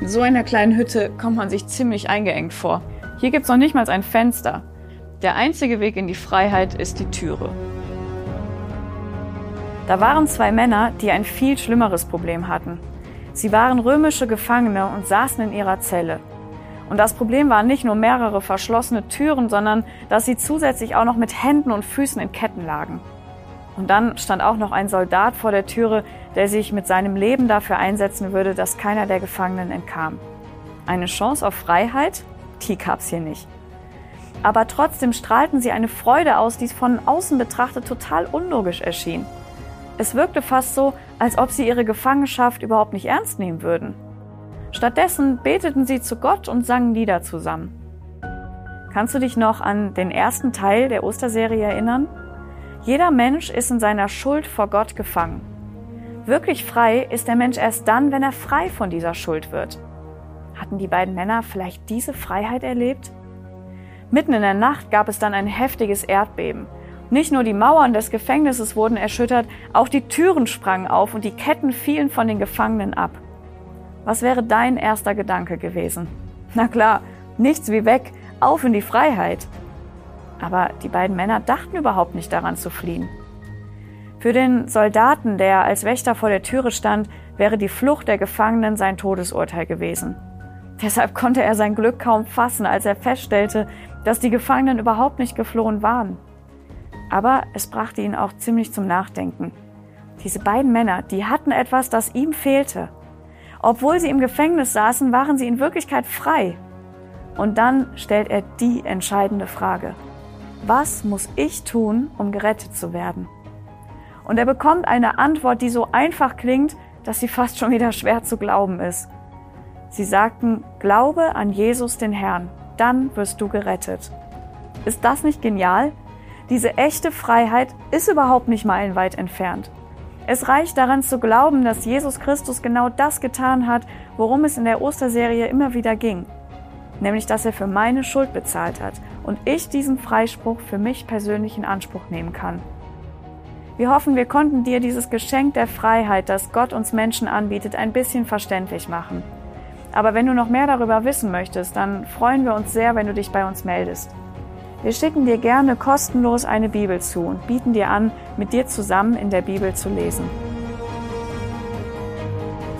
In so einer kleinen Hütte kommt man sich ziemlich eingeengt vor. Hier gibt es noch nicht mal ein Fenster. Der einzige Weg in die Freiheit ist die Türe. Da waren zwei Männer, die ein viel schlimmeres Problem hatten. Sie waren römische Gefangene und saßen in ihrer Zelle. Und das Problem waren nicht nur mehrere verschlossene Türen, sondern dass sie zusätzlich auch noch mit Händen und Füßen in Ketten lagen. Und dann stand auch noch ein Soldat vor der Türe, der sich mit seinem Leben dafür einsetzen würde, dass keiner der Gefangenen entkam. Eine Chance auf Freiheit? Die gab's hier nicht. Aber trotzdem strahlten sie eine Freude aus, die von außen betrachtet total unlogisch erschien. Es wirkte fast so, als ob sie ihre Gefangenschaft überhaupt nicht ernst nehmen würden. Stattdessen beteten sie zu Gott und sangen Lieder zusammen. Kannst du dich noch an den ersten Teil der Osterserie erinnern? Jeder Mensch ist in seiner Schuld vor Gott gefangen. Wirklich frei ist der Mensch erst dann, wenn er frei von dieser Schuld wird. Hatten die beiden Männer vielleicht diese Freiheit erlebt? Mitten in der Nacht gab es dann ein heftiges Erdbeben. Nicht nur die Mauern des Gefängnisses wurden erschüttert, auch die Türen sprangen auf und die Ketten fielen von den Gefangenen ab. Was wäre dein erster Gedanke gewesen? Na klar, nichts wie weg, auf in die Freiheit. Aber die beiden Männer dachten überhaupt nicht daran zu fliehen. Für den Soldaten, der als Wächter vor der Türe stand, wäre die Flucht der Gefangenen sein Todesurteil gewesen. Deshalb konnte er sein Glück kaum fassen, als er feststellte, dass die Gefangenen überhaupt nicht geflohen waren. Aber es brachte ihn auch ziemlich zum Nachdenken. Diese beiden Männer, die hatten etwas, das ihm fehlte. Obwohl sie im Gefängnis saßen, waren sie in Wirklichkeit frei. Und dann stellt er die entscheidende Frage was muss ich tun, um gerettet zu werden? Und er bekommt eine Antwort, die so einfach klingt, dass sie fast schon wieder schwer zu glauben ist. Sie sagten, glaube an Jesus den Herrn, dann wirst du gerettet. Ist das nicht genial? Diese echte Freiheit ist überhaupt nicht meilenweit entfernt. Es reicht daran zu glauben, dass Jesus Christus genau das getan hat, worum es in der Osterserie immer wieder ging nämlich dass er für meine Schuld bezahlt hat und ich diesen Freispruch für mich persönlich in Anspruch nehmen kann. Wir hoffen, wir konnten dir dieses Geschenk der Freiheit, das Gott uns Menschen anbietet, ein bisschen verständlich machen. Aber wenn du noch mehr darüber wissen möchtest, dann freuen wir uns sehr, wenn du dich bei uns meldest. Wir schicken dir gerne kostenlos eine Bibel zu und bieten dir an, mit dir zusammen in der Bibel zu lesen.